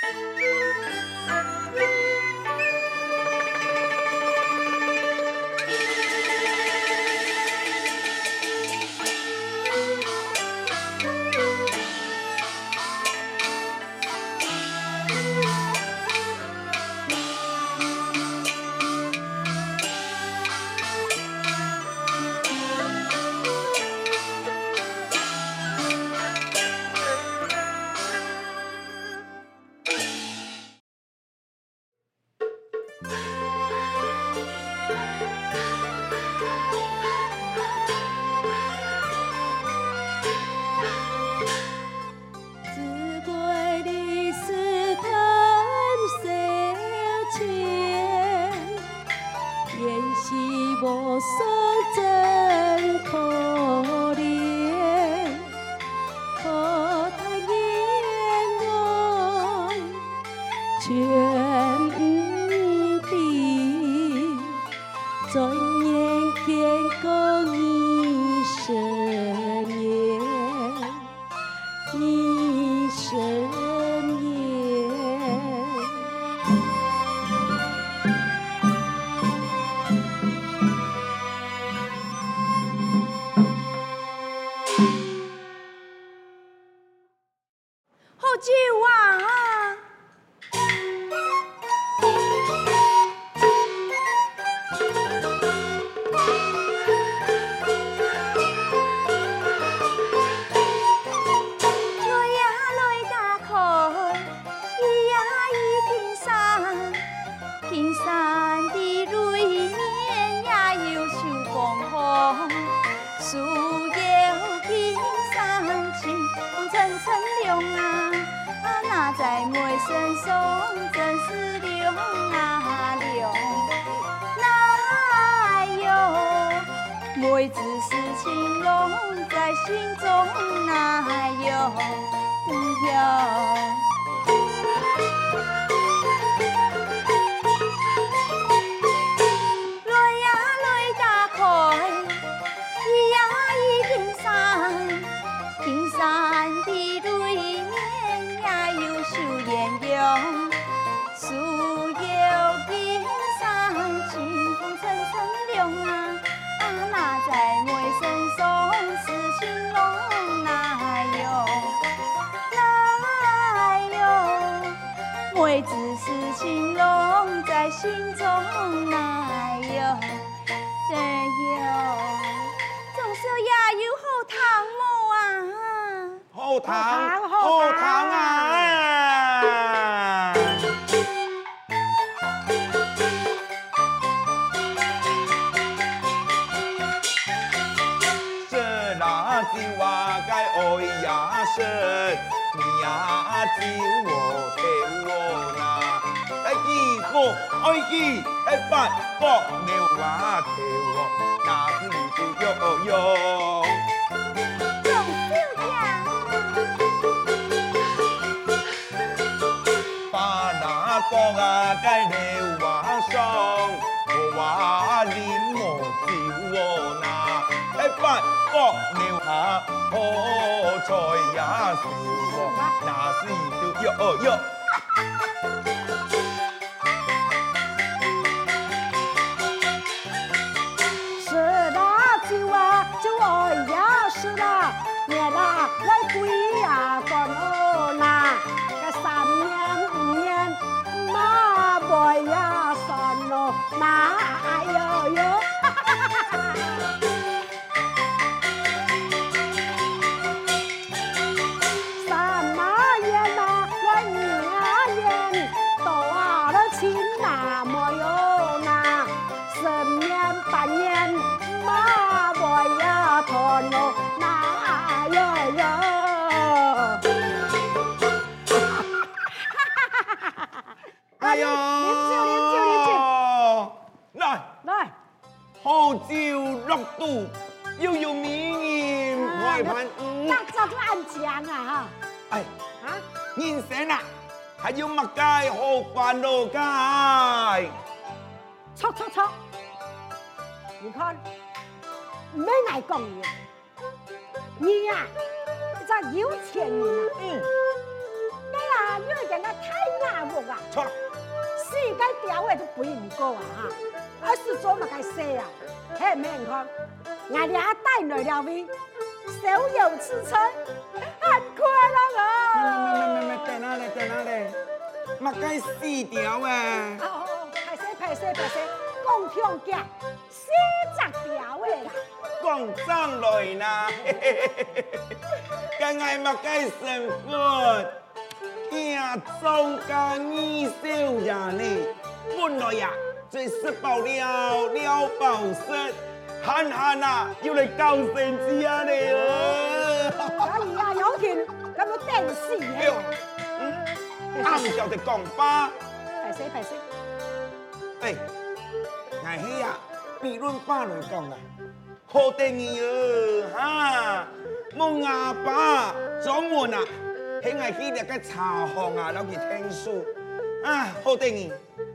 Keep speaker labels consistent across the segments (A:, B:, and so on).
A: Música 是无算前途。心中难哟，得哟，总是要有好汤母啊，
B: 好汤，好汤啊！这那椒啊，该爱呀
C: 你，呀椒。
B: 爱去一八八牛娃跳哦，牙齿不要用。讲啊，该牛娃上，我娃脸莫丢那，该八个牛下好在呀，牛王那是都要要。还
C: 有乜
B: 该何关路该？
C: 错错错！你看，没来讲你，你呀、啊，有钱人啊，嗯，你呀、女儿人家太难过啊。错了，世界调位都不用你过啊，哈，是做乜该事呀？太，没，了位，手有支撑，很快乐啊。
B: 没没没没，在哪里在哪里？嘛该四条诶！
C: 哦哦哦，拍摄拍摄拍摄，讲听讲，四十条诶啦！
B: 讲上来啦，该爱嘛该生活。听庄家二少爷呢，本来呀最吃饱了了饱食，慳慳啊要嚟交成子啊你哦！
C: 哎呀，有钱咁多电视嘅，
B: 嗯，啱就哋讲吧，
C: 系死系死，
B: 哎，挨起啊，辩论吧来讲啊，好得意哦，哈，我阿爸掌门啊。喺我去了个茶行啊，攞去听书。啊，好得意！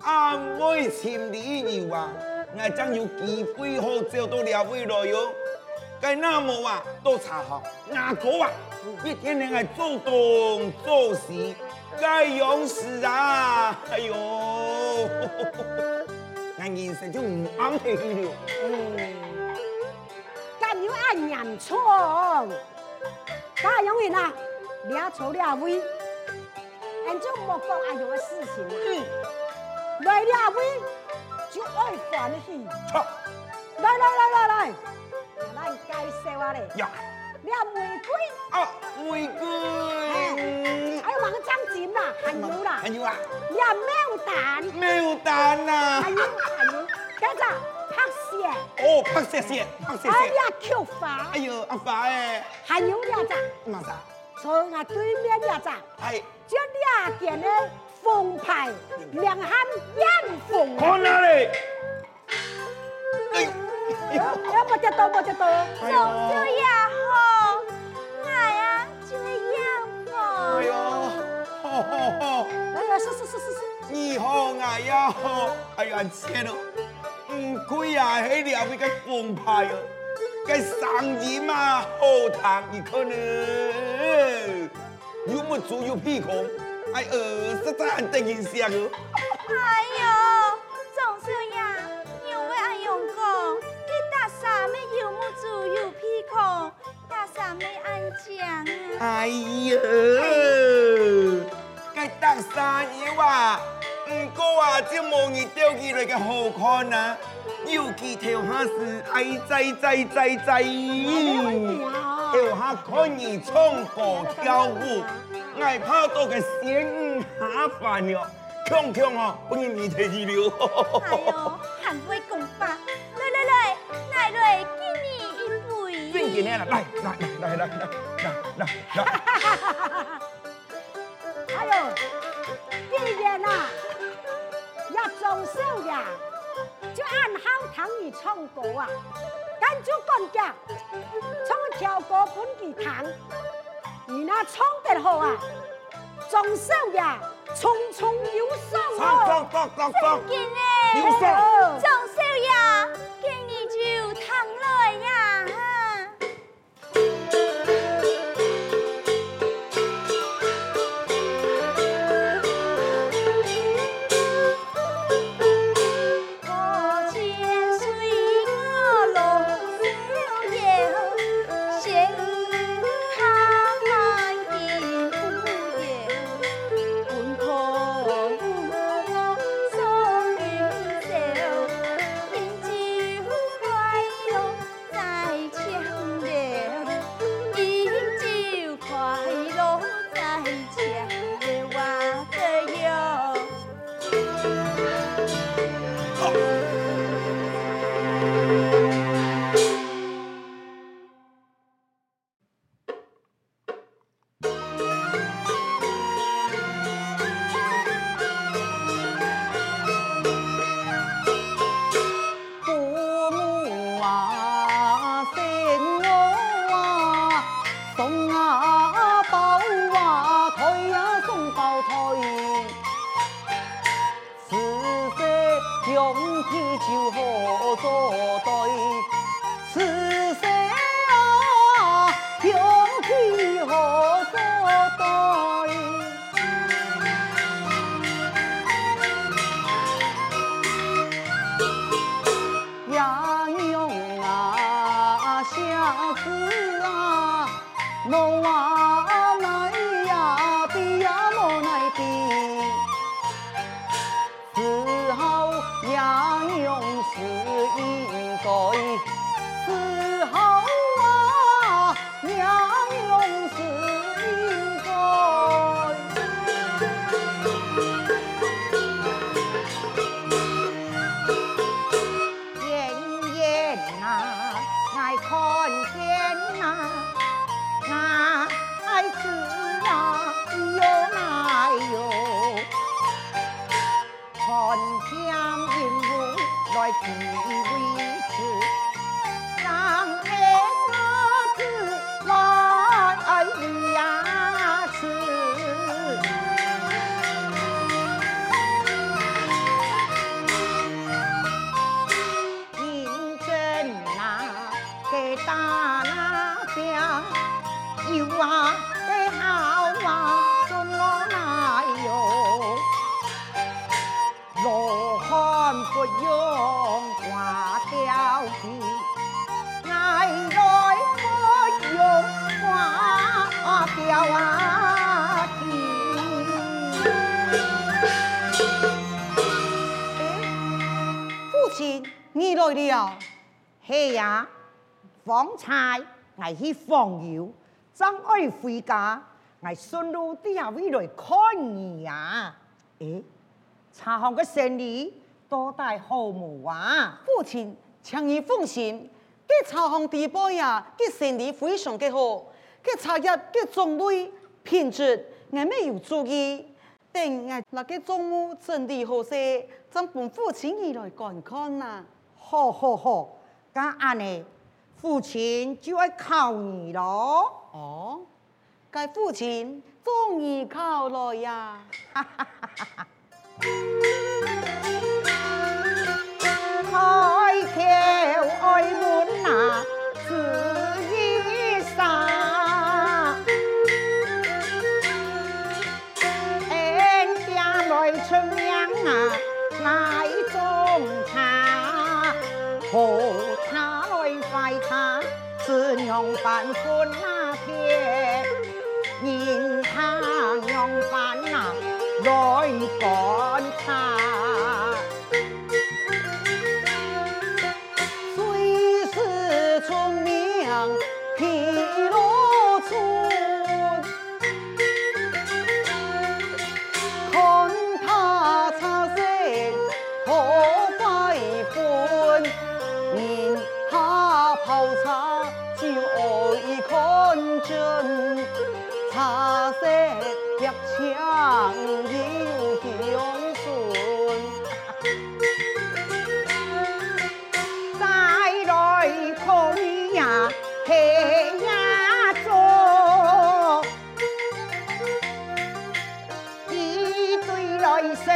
B: 阿妹千里游啊，我真有机会好找到两位来哟。该那么啊，到茶行，阿哥啊，一天天爱做东做西，该勇士啊，哎呦，我人生就唔啱去了。
C: 嗯，咁要按人错，大永远啊！俩愁俩畏，俺就莫讲阿勇的事情了。嗯，来俩畏就爱欢喜。
B: 错，
C: 来来来来来，来介绍下嘞。
B: 呀，
C: 俩玫瑰。
B: 啊，玫瑰。
C: 还有芒张锦啦，还有啦。
B: 还有啊。
C: 俩牡丹。
B: 牡丹啊。
C: 还有还有，跟着拍蟹。
B: 哦，拍蟹蟹，拍。
C: 哎呀，菊花。
B: 哎呦，阿发哎。
C: 还有俩咋？
B: 嘛啥？
C: 从我对面俩咋？
B: 系。
C: 这俩件的凤牌两汉艳凤。
B: 看哪里？
C: 哎呦，要不得多，不得多。
A: 总少爷好，
B: 你好啊呀哎呀天呐唔贵啊黑了不该放派哦该上衣嘛好烫一可呢有没有有屁孔哎二十三等一下哦
A: 哎呦总是呀因为爱用功？给大傻妹有没有有屁孔大傻妹安啊。
B: 哎呦该大啥嘢哇？唔过啊，就冇你丢起来个好看啊。尤其跳下是爱在在在在，跳下可以唱歌跳舞，爱跑到个仙下凡了，强强哦，不如你提起了。
A: 哎呦，还会讲吧？来来来，来来，给你一杯。
B: 真嘅呢，来来来来来来来来。
C: 哎呦，既然啊，要装修呀。就按好听你唱歌啊，跟住讲讲，唱条歌本地堂，你那唱得好啊，装修呀，重重有送哦，
A: 真嘅呢，装修呀，打死
D: 啊龙啊来方才我去访友，正爱回家，我顺路底下回来看你呀。诶，茶行嘅生意多大好无啊？
E: 父亲，请你放心，这茶行地步呀，这生意非常的好，这茶叶嘅种类品质我没有注意，等我那个中午整理好些，再帮父亲你来观看呐。
D: 好好好，咁安尼，父亲就要靠你咯。
E: 哦，该父亲终于靠了呀！哈哈哈哈哈！
D: 开口爱问哪用饭分那天，银行用饭那来干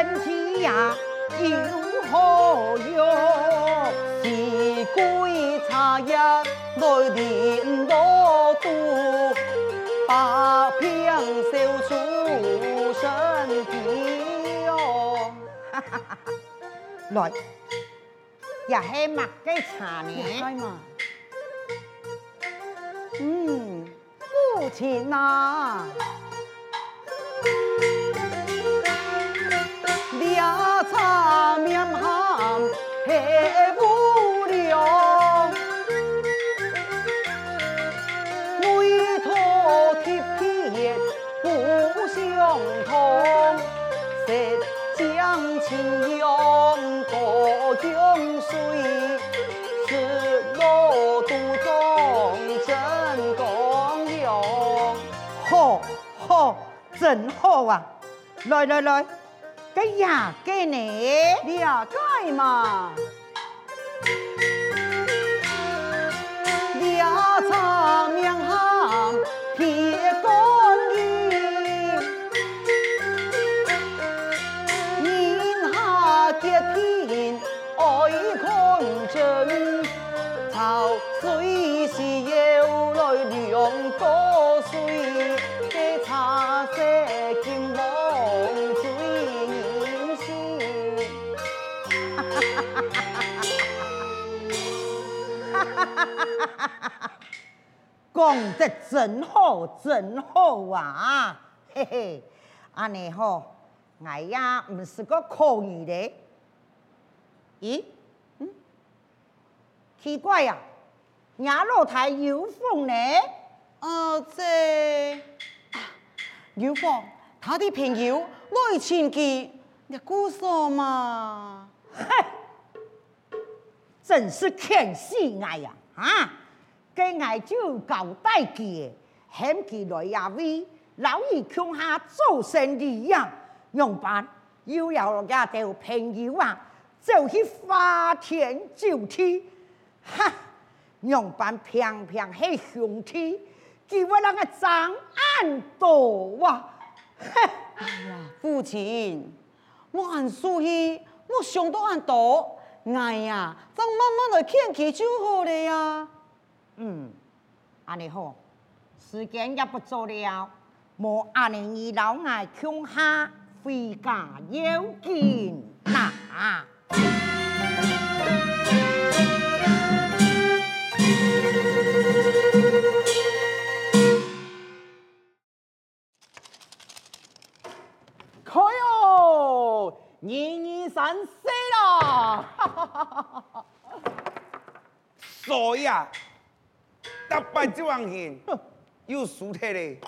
D: 身体呀有何用。是归茶叶来连罗肚，把病消除身体哟。哈哈哈！来，也系麦嘅茶呢？嗯，父亲啊，凉茶面含黑不？情用多用水，是罗肚中真功用。好，好，真好啊！来来来，个呀，给你，你呀，干嘛，你呀，操。讲得真好，真好啊！嘿嘿，安尼吼，哎呀，唔是个可以的。咦？嗯？奇怪呀、啊，伢老太有风呢？
E: 呃，这有风，他的朋友来请佢，你姑说嘛？
D: 嘿，真是欠死我呀！啊，给我就搞代佢，喊佢来呀位，老二穷下做生意呀，用办又要家条朋友啊，就去花天酒地，哈，用办平平系兄弟，叫我那个张安多哇，
E: 哎呀，父亲，我很属意，我想到很多，哎呀，咱慢慢来劝佢就好了呀。
D: 嗯，安尼好，时间也不早了，莫安尼二老爱穷下回家要紧呐。
F: 可哟，二二三四
B: 所以啊，打败这王贤有输体嘞，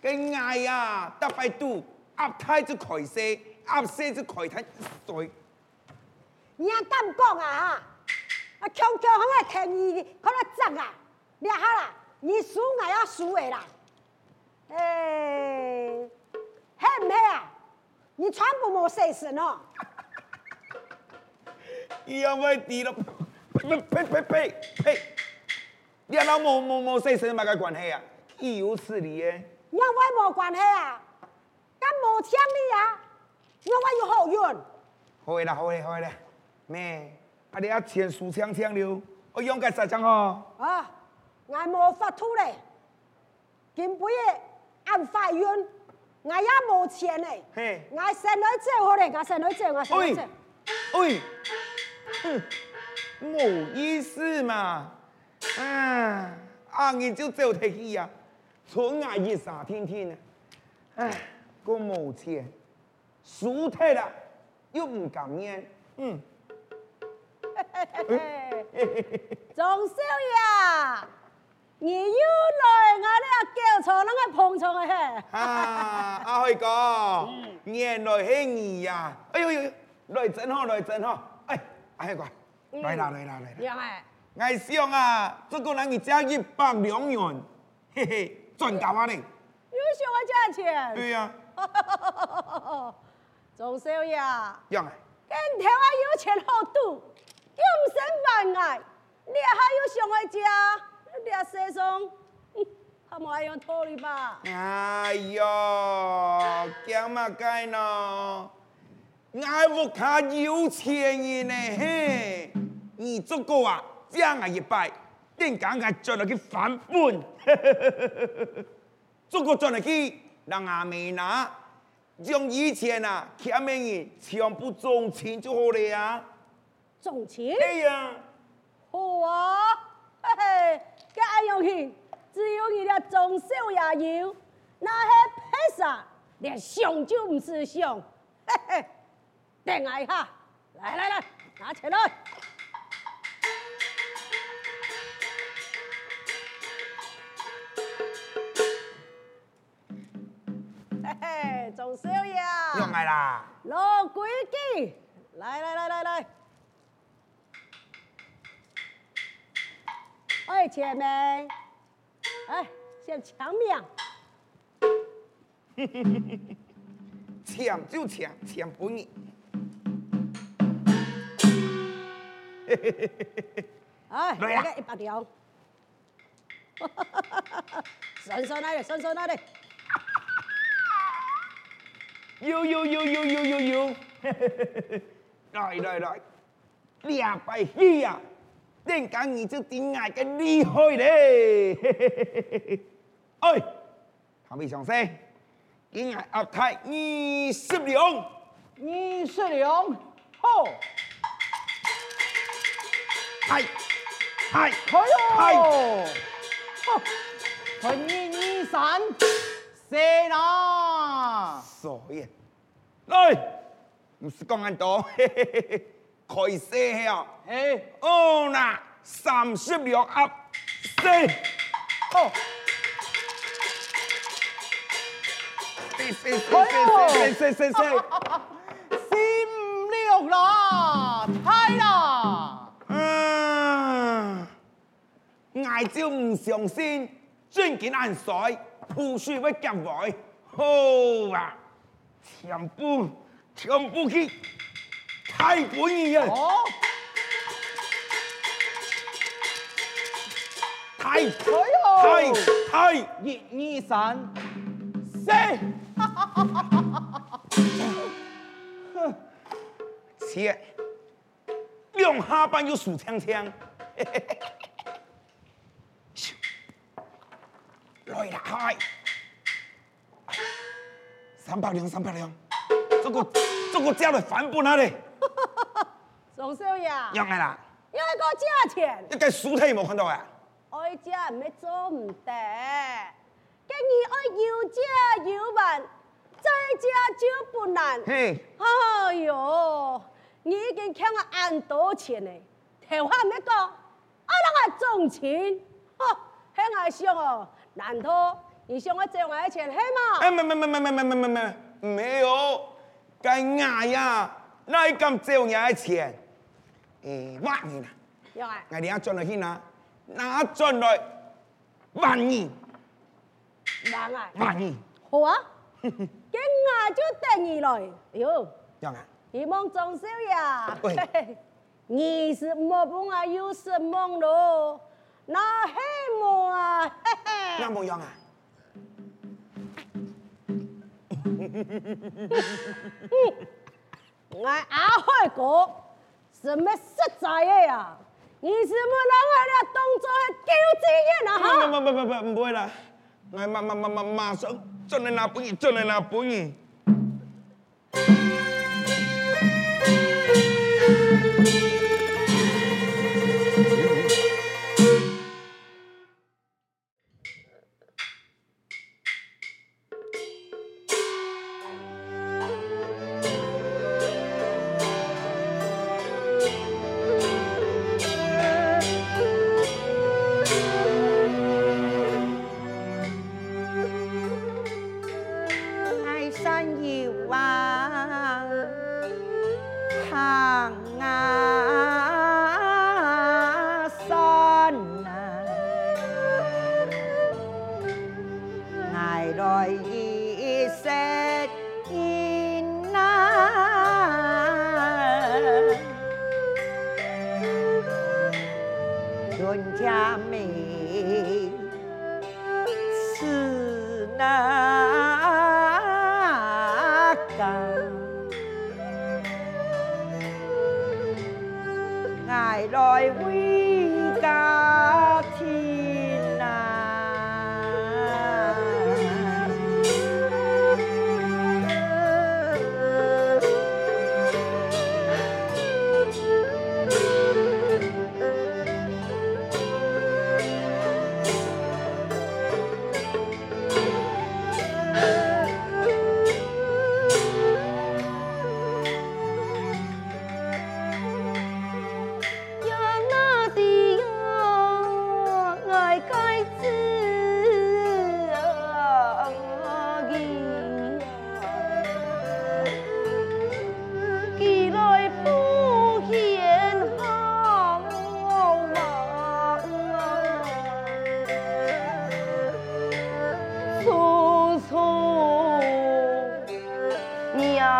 B: 跟爱啊打败赌，压太就开势，压势就开太衰。
C: 你阿敢讲啊哈？啊，强强好个天意，可能砸啊！你好啦，你输我要输的啦。诶、欸，系唔系啊？你全部冇细声哦。
B: 因为低了，呸呸呸呸呸！你阿冇冇冇细声，嘛个关系啊？岂有此理耶！
C: 因为冇关系啊，敢无听你啊，因为有好运。
B: 好嘅啦，好嘅，好嘅。咩？啊你阿钱输枪枪了，我用个实枪哦。
C: 啊，我冇发吐嘞，今半夜按法院，我也冇钱嘞。
B: 嘿，
C: 我先来借好嘞，我先来借，我先来借。
B: 喂，哼，冇意思嘛。啊，阿你就走得去呀，从阿一傻天天啊。唉，个冇钱，输退了又唔敢念，嗯。
C: 总少爷，你又来我呢个叫错那个碰错的嘿。
B: 啊，阿辉哥，原来系你呀！哎呦呦，来真好，来真好。哎，阿辉哥，来啦来啦来啦。
C: 杨哎，
B: 我想啊，这个人你加一百两元，嘿嘿，赚够啊你。
C: 又想我价钱？
B: 对呀。
C: 总少爷，
B: 杨哎，
C: 跟台湾有钱好赌。永生万爱，你还有想爱家？你 阿世上，他们还用拖你吧？
B: 哎呦，干嘛干呢？我不卡有钱人呢嘿，你这个啊，将我一拜，点讲我赚了去翻本，这个赚了去让阿妹拿，将以前啊欠的人全部总钱就好了呀。
C: 种钱？
B: 哎呀，
C: 好啊，嘿嘿，这安用去，只有你俩种小也有，那些配啥，连想就不是想，嘿嘿，等我一下，来来来，拿起来，嘿嘿，种小也，
B: 用来啦，
C: 老规矩，来来来来来。哎，姐妹，哎，先抢命，
B: 抢就抢，抢不你。
C: 哎，来个一百条，顺顺来的，顺顺来的，
B: 有有有有有有有，来来来，两百一呀！点讲你就顶爱个厉害嘞！哎，他没想说，点爱阿太二十两，
F: 二十两，好，
B: 嗨嗨，
F: 嗨。哟，好，二二三，四啦，
B: 所以来，不是讲咁多，嘿嘿嘿嘿，开始啊！
F: 哎，
B: 哦嗱，三十两鸭，四，
F: 哦，
B: 四四四四四四四，
F: 心
B: 我就唔相信，尊敬安帅，铺水会夹位，好啊，全部全部去，太本意啊！
F: 哦，
B: 太
F: 哎
B: 太，太，
F: 一二三，四，
B: 切，两下班又数枪枪，嘿嘿嘿咻来啦开，三百两三百两，这个这个价的翻本啊嘞，
C: 宋少爷，
B: 让来啦，
C: 要一个价钱，
B: 你个书睇冇看到啊？
C: 爱价唔系做唔得，今日爱有借有万，再借就不难。
B: 嘿，
C: 哎呦，你已经欠我按多钱呢？电话咩讲？我啷个赚钱？呵，喺我想哦，难道你想我借我的钱系吗？
B: 哎，没没没没没没没没没有，该我呀，哪一敢借你的钱？诶，万年啦，
C: 有啊，
B: 我哋一转来去哪？哪转来万年？
C: 万啊，
B: 万年？
C: 好啊，今我就等你来。哟，
B: 让啊！
C: 希望钟少爷，
B: 喂
C: 嘿嘿你是没梦啊，又是梦咯，那黑梦啊，
B: 那么样啊？
C: 我阿海哥是咩实在的、啊？你是不能为了动作去丢职业哈？
B: 不不不不不，不会啦！我马马马马马上，真的拿不赢，真拿
G: 不。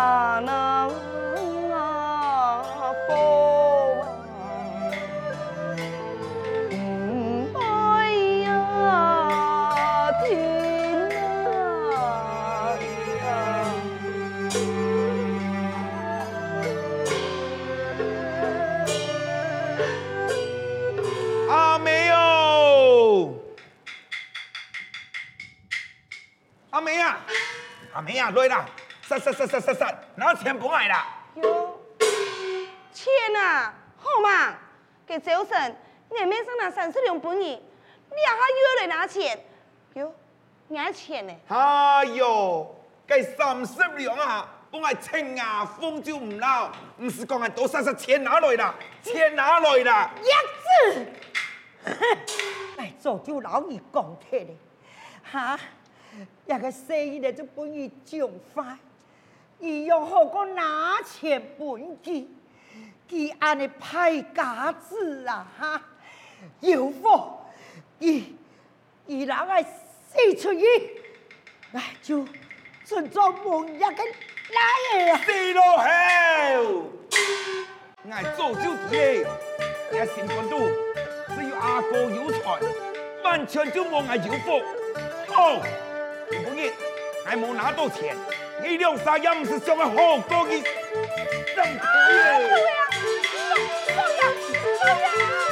G: 阿梅啊，呀，
B: 阿梅哟，阿梅呀，阿梅呀，来啦。杀杀杀杀杀杀，拿钱不爱啦！
G: 哟，钱啊，好嘛，给周婶，你面上拿三十两本你，你还约来拿钱？哟，拿钱呢？
B: 哎呦，给三十两啊，帮我清啊风就唔捞，唔是讲系多杀杀钱拿来啦，钱拿来啦。
D: 叶子，哎，早就老二讲起咧，哈，一个生意咧就本意奖罚，伊用好过拿钱本金，佢安尼派架子啊，哈，有福？伊伊人爱四出去，哎，就尊重门一个来呀。
B: 死咯吼！我早就知，我新官都只有阿哥有才，完全就冇我有福。哦，不过我冇拿到钱，一两三也样是上么好东西怎么可以这么贵啊你